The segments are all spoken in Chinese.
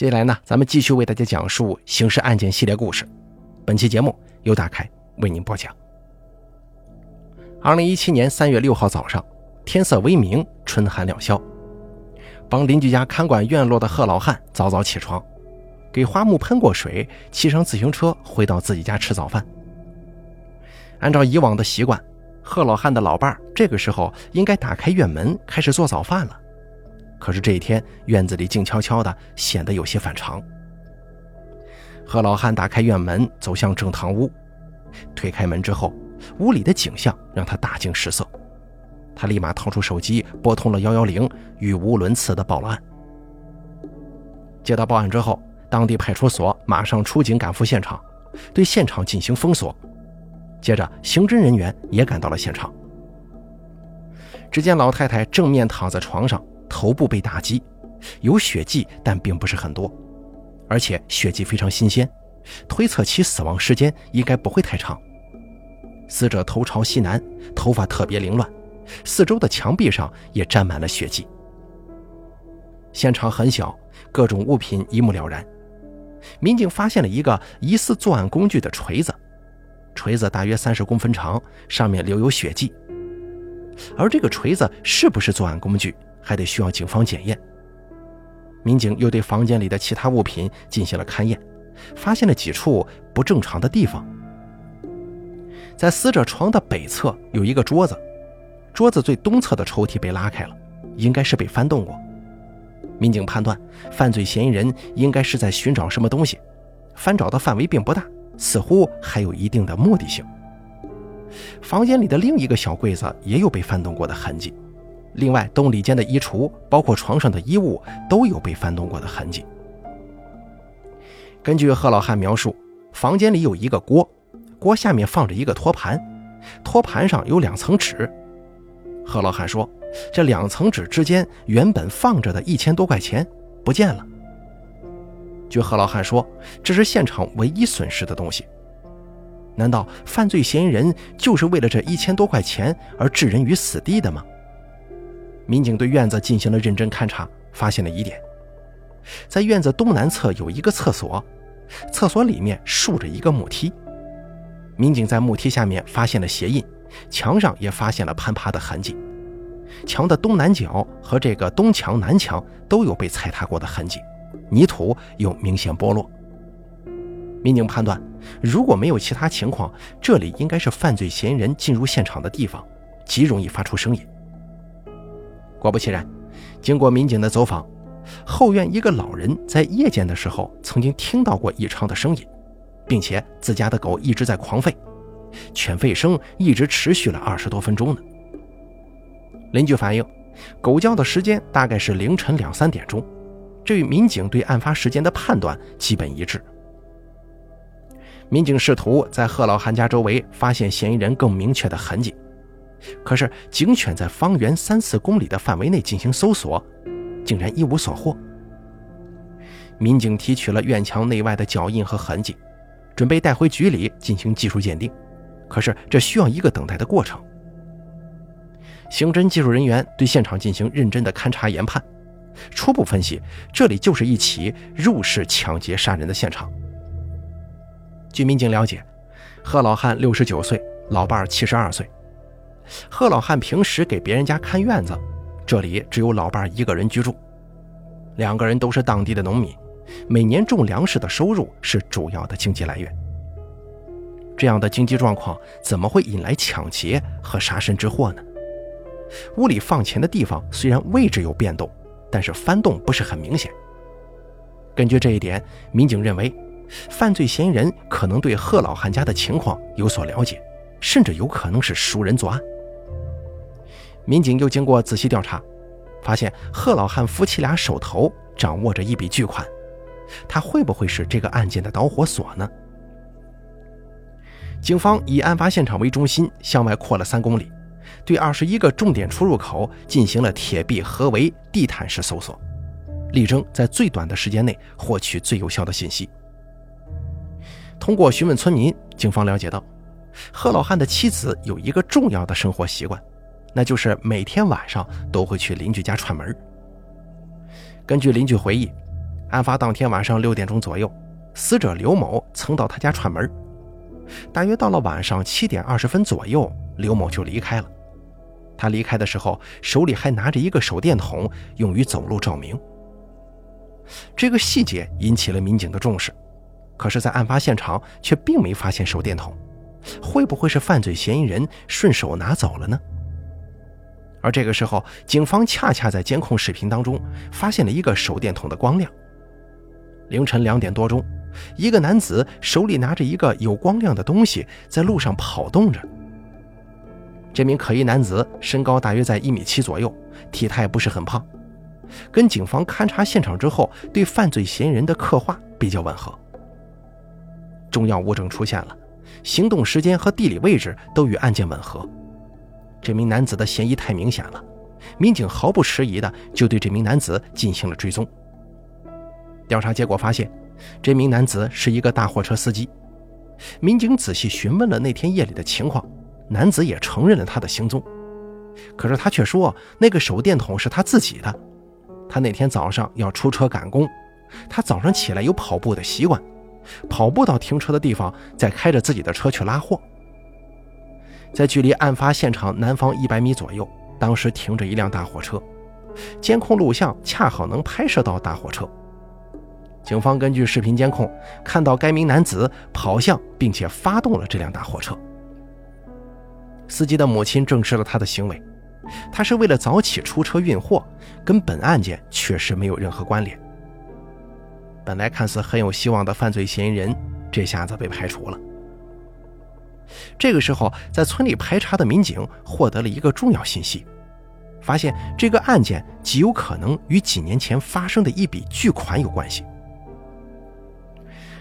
接下来呢，咱们继续为大家讲述刑事案件系列故事。本期节目由大凯为您播讲。二零一七年三月六号早上，天色微明，春寒料峭。帮邻居家看管院落的贺老汉早早起床，给花木喷过水，骑上自行车回到自己家吃早饭。按照以往的习惯，贺老汉的老伴儿这个时候应该打开院门开始做早饭了。可是这一天，院子里静悄悄的，显得有些反常。贺老汉打开院门，走向正堂屋，推开门之后，屋里的景象让他大惊失色。他立马掏出手机，拨通了幺幺零，语无伦次的报了案。接到报案之后，当地派出所马上出警赶赴现场，对现场进行封锁。接着，刑侦人员也赶到了现场。只见老太太正面躺在床上。头部被打击，有血迹，但并不是很多，而且血迹非常新鲜，推测其死亡时间应该不会太长。死者头朝西南，头发特别凌乱，四周的墙壁上也沾满了血迹。现场很小，各种物品一目了然。民警发现了一个疑似作案工具的锤子，锤子大约三十公分长，上面留有血迹。而这个锤子是不是作案工具？还得需要警方检验。民警又对房间里的其他物品进行了勘验，发现了几处不正常的地方。在死者床的北侧有一个桌子，桌子最东侧的抽屉被拉开了，应该是被翻动过。民警判断，犯罪嫌疑人应该是在寻找什么东西，翻找的范围并不大，似乎还有一定的目的性。房间里的另一个小柜子也有被翻动过的痕迹。另外，东里间的衣橱，包括床上的衣物，都有被翻动过的痕迹。根据贺老汉描述，房间里有一个锅，锅下面放着一个托盘，托盘上有两层纸。贺老汉说，这两层纸之间原本放着的一千多块钱不见了。据贺老汉说，这是现场唯一损失的东西。难道犯罪嫌疑人就是为了这一千多块钱而置人于死地的吗？民警对院子进行了认真勘查，发现了疑点。在院子东南侧有一个厕所，厕所里面竖着一个木梯。民警在木梯下面发现了鞋印，墙上也发现了攀爬的痕迹。墙的东南角和这个东墙南墙都有被踩踏过的痕迹，泥土有明显剥落。民警判断，如果没有其他情况，这里应该是犯罪嫌疑人进入现场的地方，极容易发出声音。果不其然，经过民警的走访，后院一个老人在夜间的时候曾经听到过异常的声音，并且自家的狗一直在狂吠，犬吠声一直持续了二十多分钟呢。邻居反映，狗叫的时间大概是凌晨两三点钟，这与民警对案发时间的判断基本一致。民警试图在贺老汉家周围发现嫌疑人更明确的痕迹。可是，警犬在方圆三四公里的范围内进行搜索，竟然一无所获。民警提取了院墙内外的脚印和痕迹，准备带回局里进行技术鉴定。可是，这需要一个等待的过程。刑侦技术人员对现场进行认真的勘查研判，初步分析，这里就是一起入室抢劫杀人的现场。据民警了解，贺老汉六十九岁，老伴儿七十二岁。贺老汉平时给别人家看院子，这里只有老伴一个人居住。两个人都是当地的农民，每年种粮食的收入是主要的经济来源。这样的经济状况怎么会引来抢劫和杀身之祸呢？屋里放钱的地方虽然位置有变动，但是翻动不是很明显。根据这一点，民警认为，犯罪嫌疑人可能对贺老汉家的情况有所了解，甚至有可能是熟人作案。民警又经过仔细调查，发现贺老汉夫妻俩手头掌握着一笔巨款，他会不会是这个案件的导火索呢？警方以案发现场为中心向外扩了三公里，对二十一个重点出入口进行了铁壁合围、地毯式搜索，力争在最短的时间内获取最有效的信息。通过询问村民，警方了解到，贺老汉的妻子有一个重要的生活习惯。那就是每天晚上都会去邻居家串门。根据邻居回忆，案发当天晚上六点钟左右，死者刘某曾到他家串门。大约到了晚上七点二十分左右，刘某就离开了。他离开的时候，手里还拿着一个手电筒，用于走路照明。这个细节引起了民警的重视，可是，在案发现场却并没发现手电筒，会不会是犯罪嫌疑人顺手拿走了呢？而这个时候，警方恰恰在监控视频当中发现了一个手电筒的光亮。凌晨两点多钟。一个男子手里拿着一个有光亮的东西，在路上跑动着。这名可疑男子身高大约在一米七左右，体态不是很胖，跟警方勘察现场之后对犯罪嫌疑人的刻画比较吻合。重要物证出现了，行动时间和地理位置都与案件吻合。这名男子的嫌疑太明显了，民警毫不迟疑的就对这名男子进行了追踪。调查结果发现。这名男子是一个大货车司机，民警仔细询问了那天夜里的情况，男子也承认了他的行踪。可是他却说那个手电筒是他自己的，他那天早上要出车赶工，他早上起来有跑步的习惯，跑步到停车的地方再开着自己的车去拉货。在距离案发现场南方一百米左右，当时停着一辆大货车，监控录像恰好能拍摄到大货车。警方根据视频监控看到，该名男子跑向并且发动了这辆大货车。司机的母亲证实了他的行为，他是为了早起出车运货，跟本案件确实没有任何关联。本来看似很有希望的犯罪嫌疑人，这下子被排除了。这个时候，在村里排查的民警获得了一个重要信息，发现这个案件极有可能与几年前发生的一笔巨款有关系。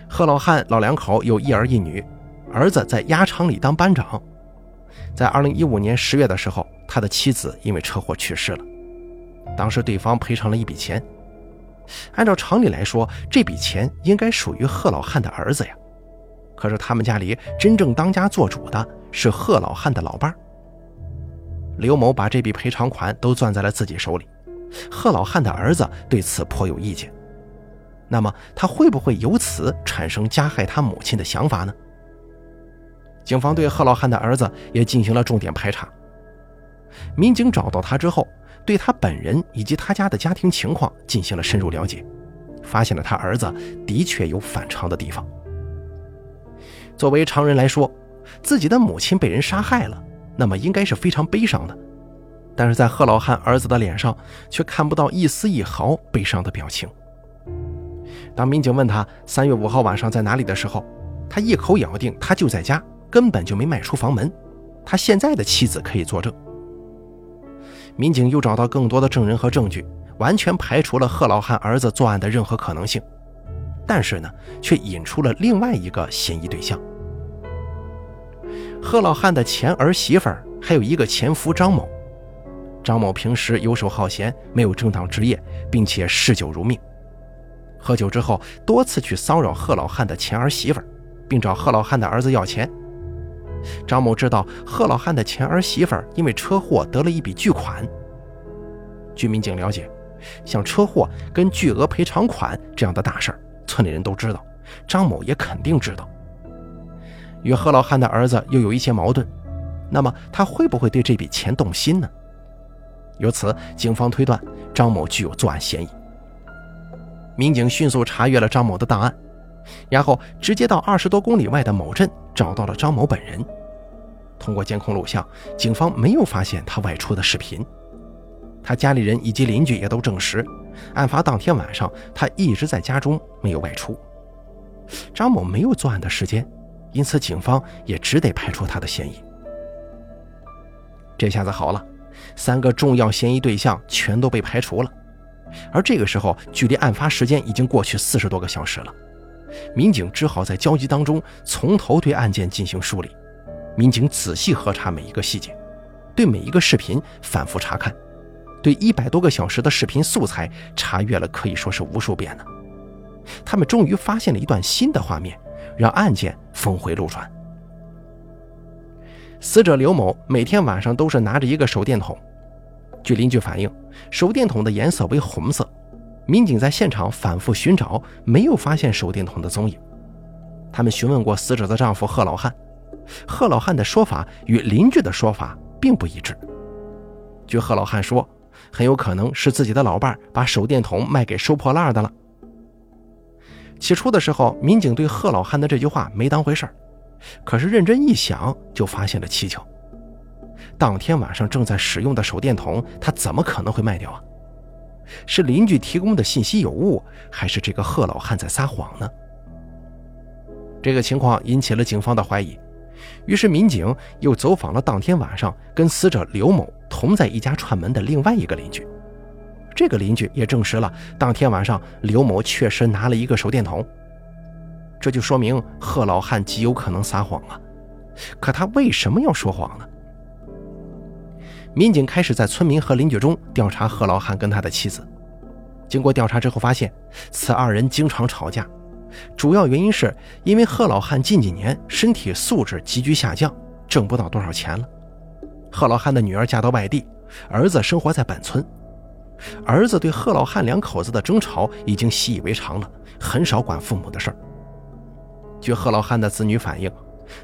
贺老汉老两口有一儿一女，儿子在鸭场里当班长。在二零一五年十月的时候，他的妻子因为车祸去世了，当时对方赔偿了一笔钱。按照常理来说，这笔钱应该属于贺老汉的儿子呀。可是他们家里真正当家做主的是贺老汉的老伴儿刘某，把这笔赔偿款都攥在了自己手里。贺老汉的儿子对此颇有意见。那么他会不会由此产生加害他母亲的想法呢？警方对贺老汉的儿子也进行了重点排查。民警找到他之后，对他本人以及他家的家庭情况进行了深入了解，发现了他儿子的确有反常的地方。作为常人来说，自己的母亲被人杀害了，那么应该是非常悲伤的，但是在贺老汉儿子的脸上却看不到一丝一毫悲伤的表情。当民警问他三月五号晚上在哪里的时候，他一口咬定他就在家，根本就没迈出房门。他现在的妻子可以作证。民警又找到更多的证人和证据，完全排除了贺老汉儿子作案的任何可能性，但是呢，却引出了另外一个嫌疑对象。贺老汉的前儿媳妇儿还有一个前夫张某。张某平时游手好闲，没有正当职业，并且嗜酒如命。喝酒之后，多次去骚扰贺老汉的前儿媳妇，并找贺老汉的儿子要钱。张某知道贺老汉的前儿媳妇因为车祸得了一笔巨款。据民警了解，像车祸跟巨额赔偿款这样的大事村里人都知道，张某也肯定知道。与贺老汉的儿子又有一些矛盾，那么他会不会对这笔钱动心呢？由此，警方推断张某具有作案嫌疑。民警迅速查阅了张某的档案，然后直接到二十多公里外的某镇找到了张某本人。通过监控录像，警方没有发现他外出的视频。他家里人以及邻居也都证实，案发当天晚上他一直在家中没有外出。张某没有作案的时间，因此警方也只得排除他的嫌疑。这下子好了，三个重要嫌疑对象全都被排除了。而这个时候，距离案发时间已经过去四十多个小时了，民警只好在焦急当中从头对案件进行梳理。民警仔细核查每一个细节，对每一个视频反复查看，对一百多个小时的视频素材查阅了可以说是无数遍了。他们终于发现了一段新的画面，让案件峰回路转。死者刘某每天晚上都是拿着一个手电筒。据邻居反映，手电筒的颜色为红色，民警在现场反复寻找，没有发现手电筒的踪影。他们询问过死者的丈夫贺老汉，贺老汉的说法与邻居的说法并不一致。据贺老汉说，很有可能是自己的老伴把手电筒卖给收破烂的了。起初的时候，民警对贺老汉的这句话没当回事儿，可是认真一想，就发现了蹊跷。当天晚上正在使用的手电筒，他怎么可能会卖掉啊？是邻居提供的信息有误，还是这个贺老汉在撒谎呢？这个情况引起了警方的怀疑，于是民警又走访了当天晚上跟死者刘某同在一家串门的另外一个邻居。这个邻居也证实了，当天晚上刘某确实拿了一个手电筒。这就说明贺老汉极有可能撒谎啊！可他为什么要说谎呢？民警开始在村民和邻居中调查贺老汉跟他的妻子。经过调查之后发现，此二人经常吵架，主要原因是因为贺老汉近几年身体素质急剧下降，挣不到多少钱了。贺老汉的女儿嫁到外地，儿子生活在本村。儿子对贺老汉两口子的争吵已经习以为常了，很少管父母的事儿。据贺老汉的子女反映，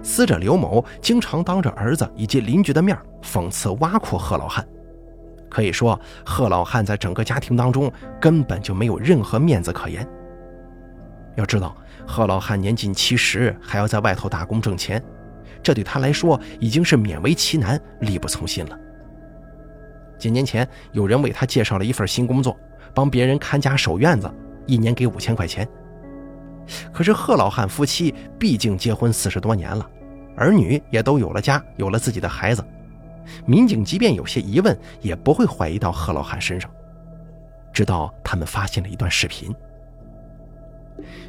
死者刘某经常当着儿子以及邻居的面讽刺挖苦贺老汉，可以说贺老汉在整个家庭当中根本就没有任何面子可言。要知道，贺老汉年近七十，还要在外头打工挣钱，这对他来说已经是勉为其难、力不从心了。几年前，有人为他介绍了一份新工作，帮别人看家守院子，一年给五千块钱。可是贺老汉夫妻毕竟结婚四十多年了，儿女也都有了家，有了自己的孩子。民警即便有些疑问，也不会怀疑到贺老汉身上。直到他们发现了一段视频，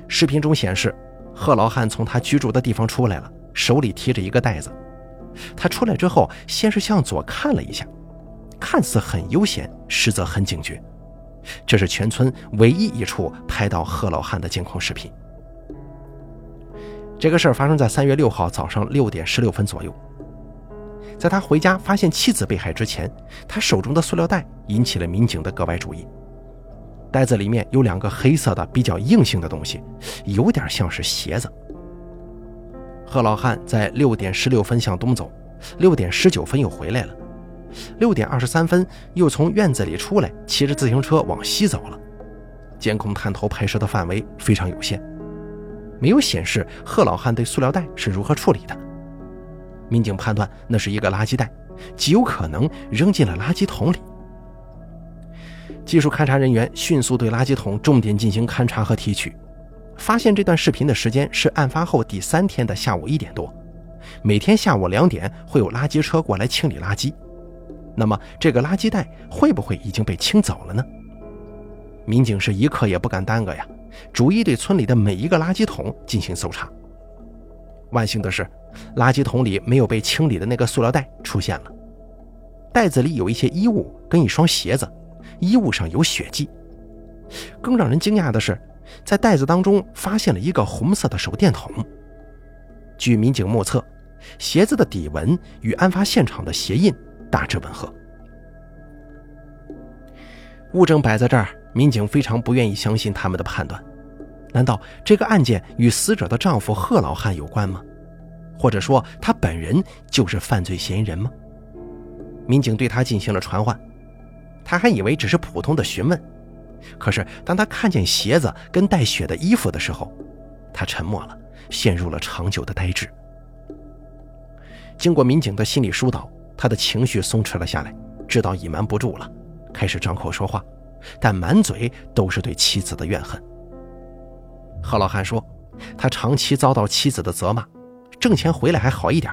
视频中显示，贺老汉从他居住的地方出来了，手里提着一个袋子。他出来之后，先是向左看了一下。看似很悠闲，实则很警觉。这是全村唯一一处拍到贺老汉的监控视频。这个事儿发生在三月六号早上六点十六分左右。在他回家发现妻子被害之前，他手中的塑料袋引起了民警的格外注意。袋子里面有两个黑色的、比较硬性的东西，有点像是鞋子。贺老汉在六点十六分向东走，六点十九分又回来了。六点二十三分，又从院子里出来，骑着自行车往西走了。监控探头拍摄的范围非常有限，没有显示贺老汉对塑料袋是如何处理的。民警判断那是一个垃圾袋，极有可能扔进了垃圾桶里。技术勘查人员迅速对垃圾桶重点进行勘查和提取，发现这段视频的时间是案发后第三天的下午一点多。每天下午两点会有垃圾车过来清理垃圾。那么，这个垃圾袋会不会已经被清走了呢？民警是一刻也不敢耽搁呀，逐一对村里的每一个垃圾桶进行搜查。万幸的是，垃圾桶里没有被清理的那个塑料袋出现了，袋子里有一些衣物跟一双鞋子，衣物上有血迹。更让人惊讶的是，在袋子当中发现了一个红色的手电筒。据民警目测，鞋子的底纹与案发现场的鞋印。大致吻合。物证摆在这儿，民警非常不愿意相信他们的判断。难道这个案件与死者的丈夫贺老汉有关吗？或者说他本人就是犯罪嫌疑人吗？民警对他进行了传唤，他还以为只是普通的询问。可是当他看见鞋子跟带血的衣服的时候，他沉默了，陷入了长久的呆滞。经过民警的心理疏导。他的情绪松弛了下来，知道隐瞒不住了，开始张口说话，但满嘴都是对妻子的怨恨。贺老汉说：“他长期遭到妻子的责骂，挣钱回来还好一点，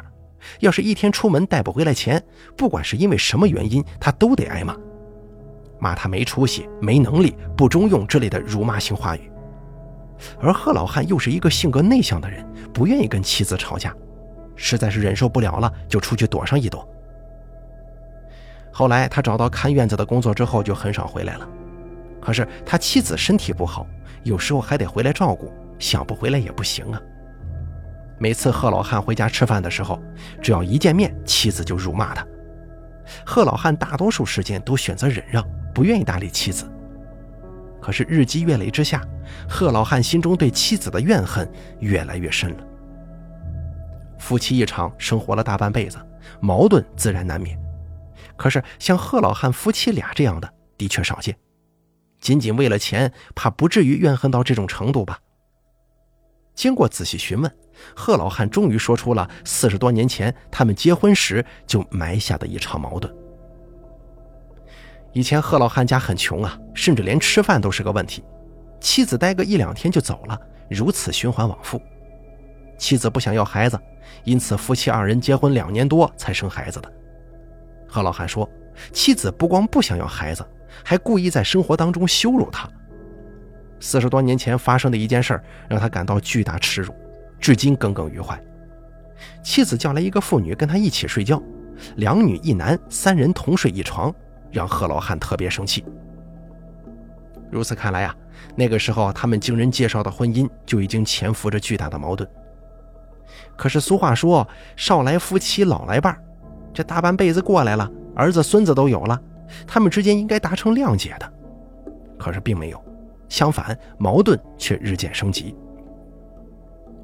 要是一天出门带不回来钱，不管是因为什么原因，他都得挨骂，骂他没出息、没能力、不中用之类的辱骂性话语。而贺老汉又是一个性格内向的人，不愿意跟妻子吵架，实在是忍受不了了，就出去躲上一躲。”后来他找到看院子的工作之后，就很少回来了。可是他妻子身体不好，有时候还得回来照顾，想不回来也不行啊。每次贺老汉回家吃饭的时候，只要一见面，妻子就辱骂他。贺老汉大多数时间都选择忍让，不愿意搭理妻子。可是日积月累之下，贺老汉心中对妻子的怨恨越来越深了。夫妻一场，生活了大半辈子，矛盾自然难免。可是像贺老汉夫妻俩这样的，的确少见。仅仅为了钱，怕不至于怨恨到这种程度吧？经过仔细询问，贺老汉终于说出了四十多年前他们结婚时就埋下的一场矛盾。以前贺老汉家很穷啊，甚至连吃饭都是个问题。妻子待个一两天就走了，如此循环往复。妻子不想要孩子，因此夫妻二人结婚两年多才生孩子的。贺老汉说，妻子不光不想要孩子，还故意在生活当中羞辱他。四十多年前发生的一件事让他感到巨大耻辱，至今耿耿于怀。妻子叫来一个妇女跟他一起睡觉，两女一男，三人同睡一床。让贺老汉特别生气。如此看来啊，那个时候他们经人介绍的婚姻就已经潜伏着巨大的矛盾。可是俗话说“少来夫妻老来伴”，这大半辈子过来了，儿子孙子都有了，他们之间应该达成谅解的。可是并没有，相反，矛盾却日渐升级。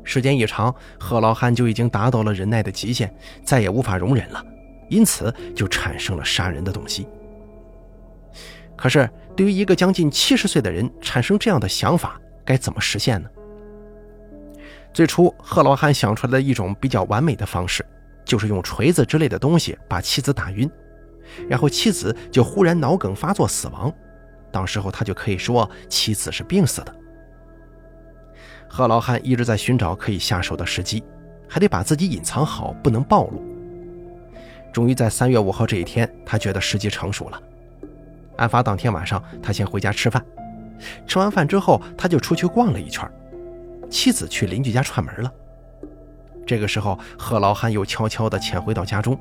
时间一长，贺老汉就已经达到了忍耐的极限，再也无法容忍了，因此就产生了杀人的动机。可是，对于一个将近七十岁的人产生这样的想法，该怎么实现呢？最初，贺老汉想出来的一种比较完美的方式，就是用锤子之类的东西把妻子打晕，然后妻子就忽然脑梗发作死亡，到时候他就可以说妻子是病死的。贺老汉一直在寻找可以下手的时机，还得把自己隐藏好，不能暴露。终于在三月五号这一天，他觉得时机成熟了。案发当天晚上，他先回家吃饭，吃完饭之后，他就出去逛了一圈。妻子去邻居家串门了。这个时候，贺老汉又悄悄地潜回到家中，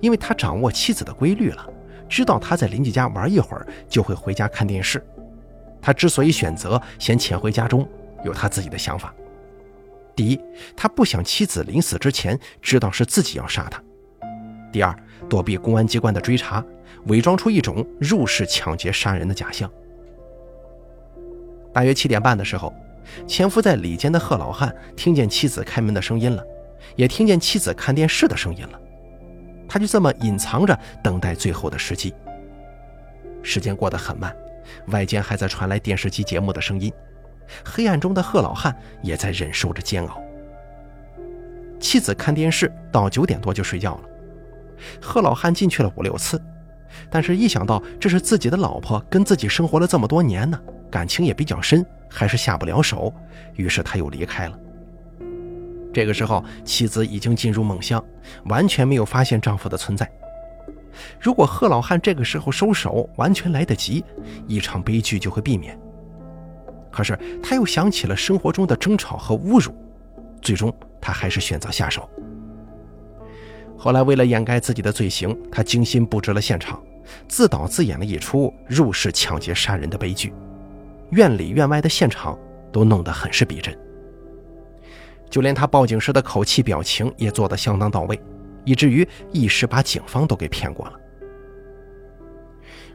因为他掌握妻子的规律了，知道他在邻居家玩一会儿就会回家看电视。他之所以选择先潜回家中，有他自己的想法。第一，他不想妻子临死之前知道是自己要杀他；第二，躲避公安机关的追查。伪装出一种入室抢劫杀人的假象。大约七点半的时候，潜伏在里间的贺老汉听见妻子开门的声音了，也听见妻子看电视的声音了。他就这么隐藏着，等待最后的时机。时间过得很慢，外间还在传来电视机节目的声音，黑暗中的贺老汉也在忍受着煎熬。妻子看电视到九点多就睡觉了，贺老汉进去了五六次。但是，一想到这是自己的老婆，跟自己生活了这么多年呢，感情也比较深，还是下不了手，于是他又离开了。这个时候，妻子已经进入梦乡，完全没有发现丈夫的存在。如果贺老汉这个时候收手，完全来得及，一场悲剧就会避免。可是，他又想起了生活中的争吵和侮辱，最终他还是选择下手。后来，为了掩盖自己的罪行，他精心布置了现场，自导自演了一出入室抢劫杀人的悲剧。院里院外的现场都弄得很是逼真，就连他报警时的口气表情也做得相当到位，以至于一时把警方都给骗过了。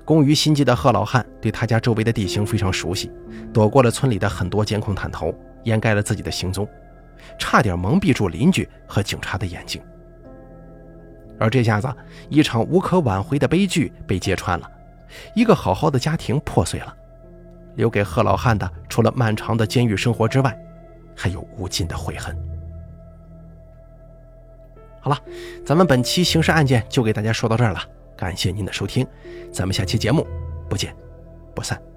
工于心计的贺老汉对他家周围的地形非常熟悉，躲过了村里的很多监控探头，掩盖了自己的行踪，差点蒙蔽住邻居和警察的眼睛。而这下子，一场无可挽回的悲剧被揭穿了，一个好好的家庭破碎了，留给贺老汉的除了漫长的监狱生活之外，还有无尽的悔恨。好了，咱们本期刑事案件就给大家说到这儿了，感谢您的收听，咱们下期节目不见不散。